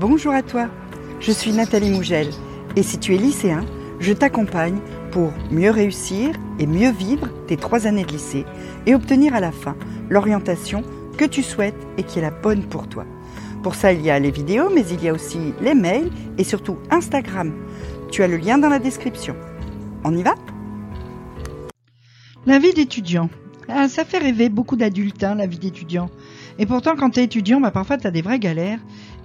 Bonjour à toi, je suis Nathalie Mougel et si tu es lycéen, je t'accompagne pour mieux réussir et mieux vivre tes trois années de lycée et obtenir à la fin l'orientation que tu souhaites et qui est la bonne pour toi. Pour ça, il y a les vidéos, mais il y a aussi les mails et surtout Instagram. Tu as le lien dans la description. On y va? La vie d'étudiant. Ah, ça fait rêver beaucoup d'adultes, hein, la vie d'étudiant. Et pourtant, quand tu es étudiant, bah, parfois tu as des vraies galères.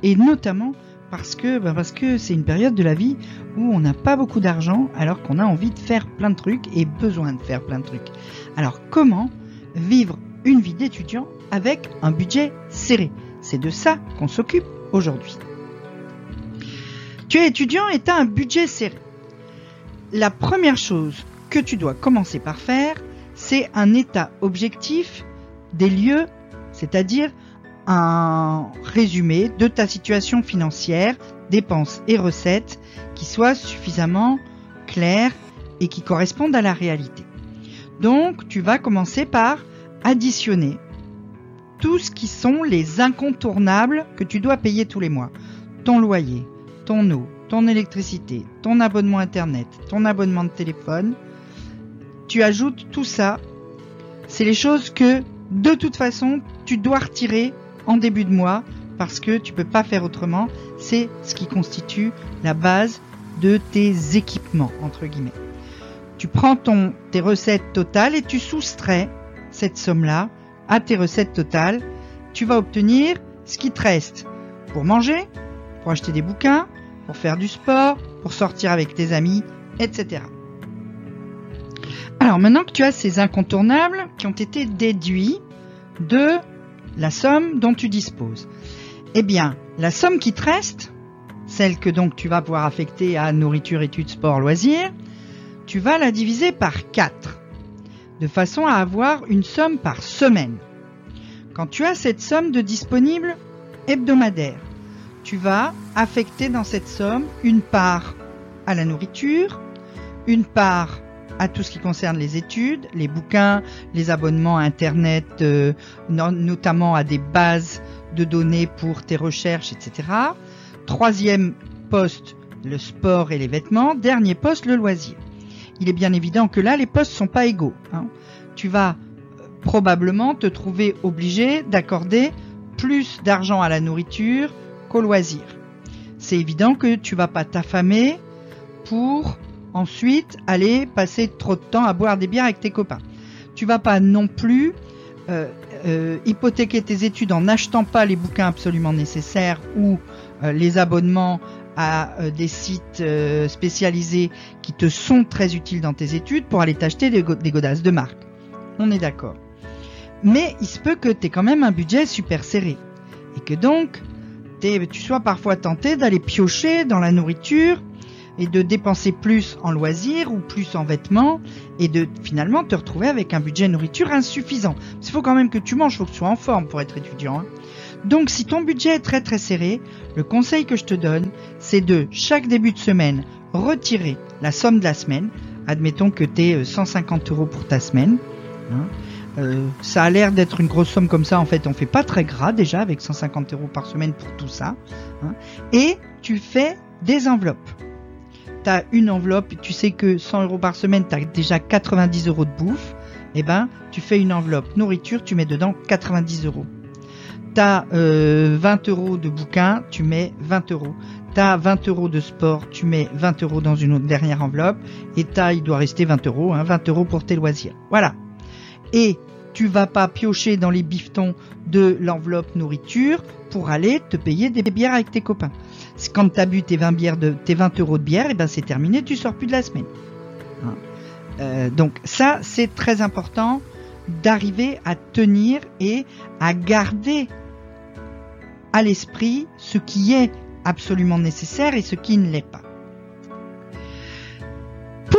Et notamment parce que bah, parce que c'est une période de la vie où on n'a pas beaucoup d'argent alors qu'on a envie de faire plein de trucs et besoin de faire plein de trucs. Alors comment vivre une vie d'étudiant avec un budget serré? C'est de ça qu'on s'occupe aujourd'hui. Tu es étudiant et tu as un budget serré. La première chose que tu dois commencer par faire, c'est un état objectif des lieux, c'est-à-dire un résumé de ta situation financière, dépenses et recettes qui soit suffisamment clair et qui correspondent à la réalité. Donc, tu vas commencer par additionner tout ce qui sont les incontournables que tu dois payer tous les mois. Ton loyer, ton eau, ton électricité, ton abonnement Internet, ton abonnement de téléphone. Tu ajoutes tout ça. C'est les choses que, de toute façon, tu dois retirer en début de mois parce que tu peux pas faire autrement. C'est ce qui constitue la base de tes équipements, entre guillemets. Tu prends ton, tes recettes totales et tu soustrais cette somme-là à tes recettes totales. Tu vas obtenir ce qui te reste pour manger, pour acheter des bouquins, pour faire du sport, pour sortir avec tes amis, etc. Alors maintenant que tu as ces incontournables qui ont été déduits de la somme dont tu disposes. Eh bien, la somme qui te reste, celle que donc tu vas pouvoir affecter à nourriture, études, sport, loisirs, tu vas la diviser par 4, de façon à avoir une somme par semaine. Quand tu as cette somme de disponible hebdomadaire, tu vas affecter dans cette somme une part à la nourriture, une part à tout ce qui concerne les études, les bouquins, les abonnements Internet, euh, notamment à des bases de données pour tes recherches, etc. Troisième poste, le sport et les vêtements. Dernier poste, le loisir. Il est bien évident que là, les postes sont pas égaux. Hein. Tu vas euh, probablement te trouver obligé d'accorder plus d'argent à la nourriture qu'au loisir. C'est évident que tu vas pas t'affamer pour ensuite aller passer trop de temps à boire des bières avec tes copains. Tu vas pas non plus euh, euh, hypothéquer tes études en n'achetant pas les bouquins absolument nécessaires ou euh, les abonnements à des sites spécialisés qui te sont très utiles dans tes études pour aller t'acheter des, des godasses de marque. On est d'accord. Mais il se peut que tu aies quand même un budget super serré et que donc tu sois parfois tenté d'aller piocher dans la nourriture et de dépenser plus en loisirs ou plus en vêtements et de finalement te retrouver avec un budget nourriture insuffisant. Il faut quand même que tu manges, il faut que tu sois en forme pour être étudiant. Hein. Donc si ton budget est très très serré, le conseil que je te donne, c'est de chaque début de semaine retirer la somme de la semaine. Admettons que tu es 150 euros pour ta semaine. Hein. Euh, ça a l'air d'être une grosse somme comme ça. En fait, on fait pas très gras déjà avec 150 euros par semaine pour tout ça. Hein. Et tu fais des enveloppes tu as une enveloppe, tu sais que 100 euros par semaine, tu as déjà 90 euros de bouffe, eh ben, tu fais une enveloppe nourriture, tu mets dedans 90 euros. Tu as 20 euros de bouquin, tu mets 20 euros. Tu as 20 euros de sport, tu mets 20 euros dans une autre dernière enveloppe. Et as, il doit rester 20 euros, hein, 20 euros pour tes loisirs. Voilà. Et tu vas pas piocher dans les bifetons de l'enveloppe nourriture pour aller te payer des bières avec tes copains quand tu as bu tes 20, bières de, tes 20 euros de bière, eh ben c'est terminé, tu sors plus de la semaine. Hein. Euh, donc ça, c'est très important d'arriver à tenir et à garder à l'esprit ce qui est absolument nécessaire et ce qui ne l'est pas.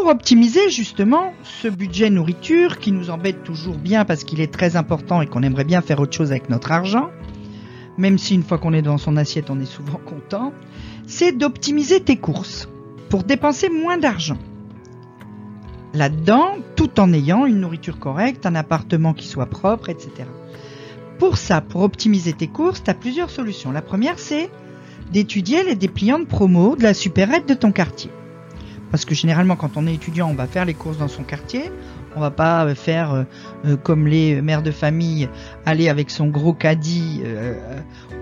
Pour optimiser justement ce budget nourriture qui nous embête toujours bien parce qu'il est très important et qu'on aimerait bien faire autre chose avec notre argent, même si une fois qu'on est dans son assiette, on est souvent content, c'est d'optimiser tes courses pour dépenser moins d'argent. Là-dedans, tout en ayant une nourriture correcte, un appartement qui soit propre, etc. Pour ça, pour optimiser tes courses, tu as plusieurs solutions. La première, c'est d'étudier les dépliants de promo de la supérette de ton quartier. Parce que généralement, quand on est étudiant, on va faire les courses dans son quartier. On va pas euh, faire euh, euh, comme les mères de famille, aller avec son gros caddie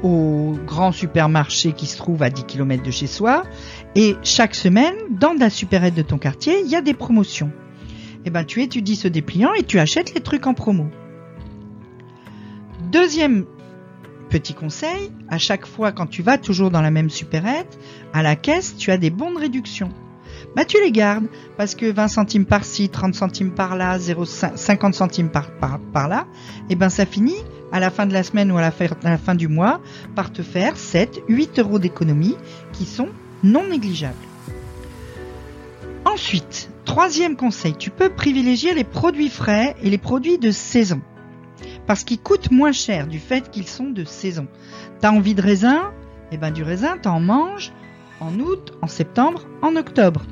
au grand supermarché qui se trouve à 10 km de chez soi. Et chaque semaine, dans la supérette de ton quartier, il y a des promotions. Et eh ben, tu étudies ce dépliant et tu achètes les trucs en promo. Deuxième petit conseil, à chaque fois quand tu vas toujours dans la même supérette, à la caisse, tu as des bons de réduction bah tu les gardes parce que 20 centimes par-ci, 30 centimes par-là, 50 centimes par, là, et ben ça finit à la fin de la semaine ou à la, fin, du mois par te faire 7, 8 euros d'économie qui sont non négligeables. Ensuite, troisième conseil, tu peux privilégier les produits frais et les produits de saison. Parce qu'ils coûtent moins cher du fait qu'ils sont de saison. T'as envie de raisin? Eh ben du raisin, t'en manges en août, en septembre, en octobre.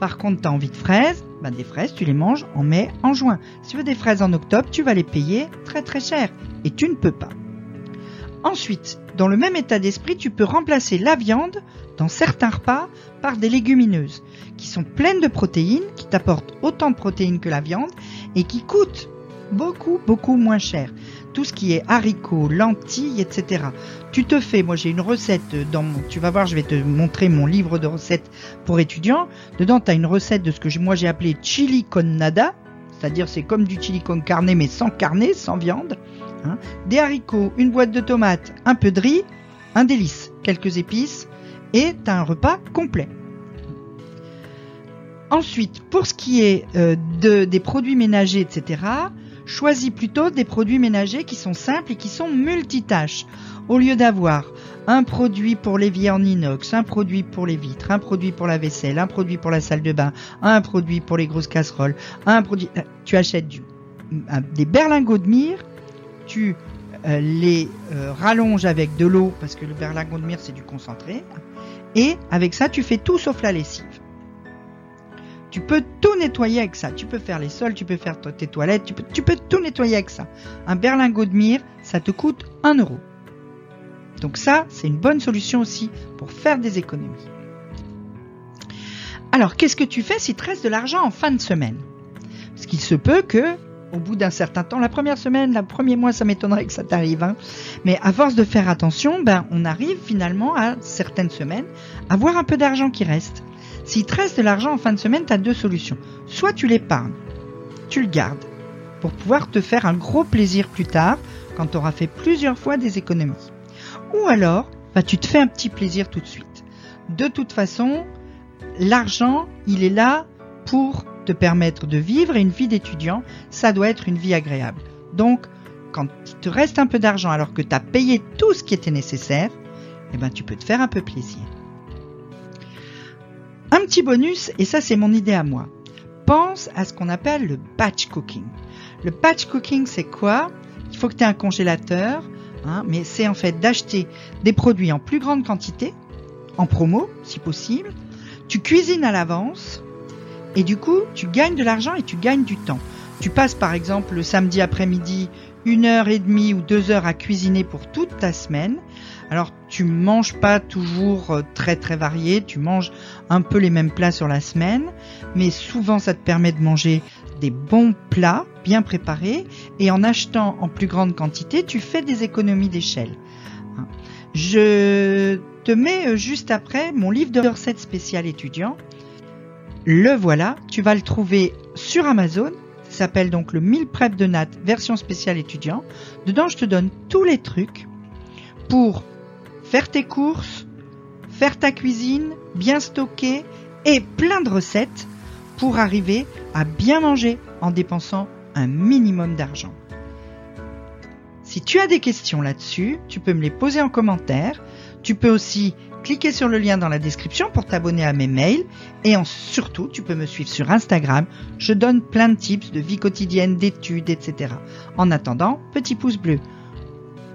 Par contre, tu as envie de fraises, ben des fraises, tu les manges en mai, en juin. Si tu veux des fraises en octobre, tu vas les payer très très cher. Et tu ne peux pas. Ensuite, dans le même état d'esprit, tu peux remplacer la viande dans certains repas par des légumineuses qui sont pleines de protéines, qui t'apportent autant de protéines que la viande et qui coûtent beaucoup beaucoup moins cher tout ce qui est haricots, lentilles, etc. Tu te fais, moi j'ai une recette dans mon, tu vas voir, je vais te montrer mon livre de recettes pour étudiants. Dedans, tu as une recette de ce que moi j'ai appelé chili con nada, c'est-à-dire c'est comme du chili con carne mais sans carne, sans viande. Hein. Des haricots, une boîte de tomates, un peu de riz, un délice, quelques épices, et tu as un repas complet. Ensuite, pour ce qui est euh, de, des produits ménagers, etc., Choisis plutôt des produits ménagers qui sont simples et qui sont multitâches. Au lieu d'avoir un produit pour l'évier en inox, un produit pour les vitres, un produit pour la vaisselle, un produit pour la salle de bain, un produit pour les grosses casseroles, euh, tu achètes des berlingots de mire, tu euh, les euh, rallonges avec de l'eau parce que le berlingot de mire c'est du concentré et avec ça tu fais tout sauf la lessive. Tu peux tout nettoyer avec ça. Tu peux faire les sols, tu peux faire tes toilettes, tu peux, tout nettoyer avec ça. Un berlingot de mire, ça te coûte 1 euro. Donc ça, c'est une bonne solution aussi pour faire des économies. Alors, qu'est-ce que tu fais si tu restes de l'argent en fin de semaine? Parce qu'il se peut que, au bout d'un certain temps, la première semaine, le premier mois, ça m'étonnerait que ça t'arrive, hein. mais à force de faire attention, ben, on arrive finalement à certaines semaines à avoir un peu d'argent qui reste. S'il te reste de l'argent en fin de semaine, tu as deux solutions. Soit tu l'épargnes, tu le gardes, pour pouvoir te faire un gros plaisir plus tard, quand tu auras fait plusieurs fois des économies. Ou alors, bah, tu te fais un petit plaisir tout de suite. De toute façon, l'argent, il est là pour te permettre de vivre une vie d'étudiant, ça doit être une vie agréable. Donc, quand il te reste un peu d'argent alors que tu as payé tout ce qui était nécessaire, eh ben, tu peux te faire un peu plaisir. Petit bonus, et ça c'est mon idée à moi. Pense à ce qu'on appelle le batch cooking. Le batch cooking, c'est quoi? Il faut que tu aies un congélateur, hein, mais c'est en fait d'acheter des produits en plus grande quantité, en promo si possible. Tu cuisines à l'avance et du coup, tu gagnes de l'argent et tu gagnes du temps. Tu passes par exemple le samedi après-midi une heure et demie ou deux heures à cuisiner pour toute ta semaine. Alors tu manges pas toujours euh, très très varié, tu manges un peu les mêmes plats sur la semaine, mais souvent ça te permet de manger des bons plats bien préparés et en achetant en plus grande quantité, tu fais des économies d'échelle. Hein. Je te mets euh, juste après mon livre de recettes spéciales étudiant. Le voilà, tu vas le trouver sur Amazon s'appelle donc le 1000 prep de Nat version spéciale étudiant. Dedans, je te donne tous les trucs pour faire tes courses, faire ta cuisine, bien stocker et plein de recettes pour arriver à bien manger en dépensant un minimum d'argent. Si tu as des questions là-dessus, tu peux me les poser en commentaire. Tu peux aussi cliquez sur le lien dans la description pour t'abonner à mes mails et en, surtout tu peux me suivre sur Instagram. Je donne plein de tips de vie quotidienne, d'études, etc. En attendant, petit pouce bleu,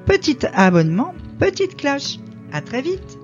petit abonnement, petite cloche. À très vite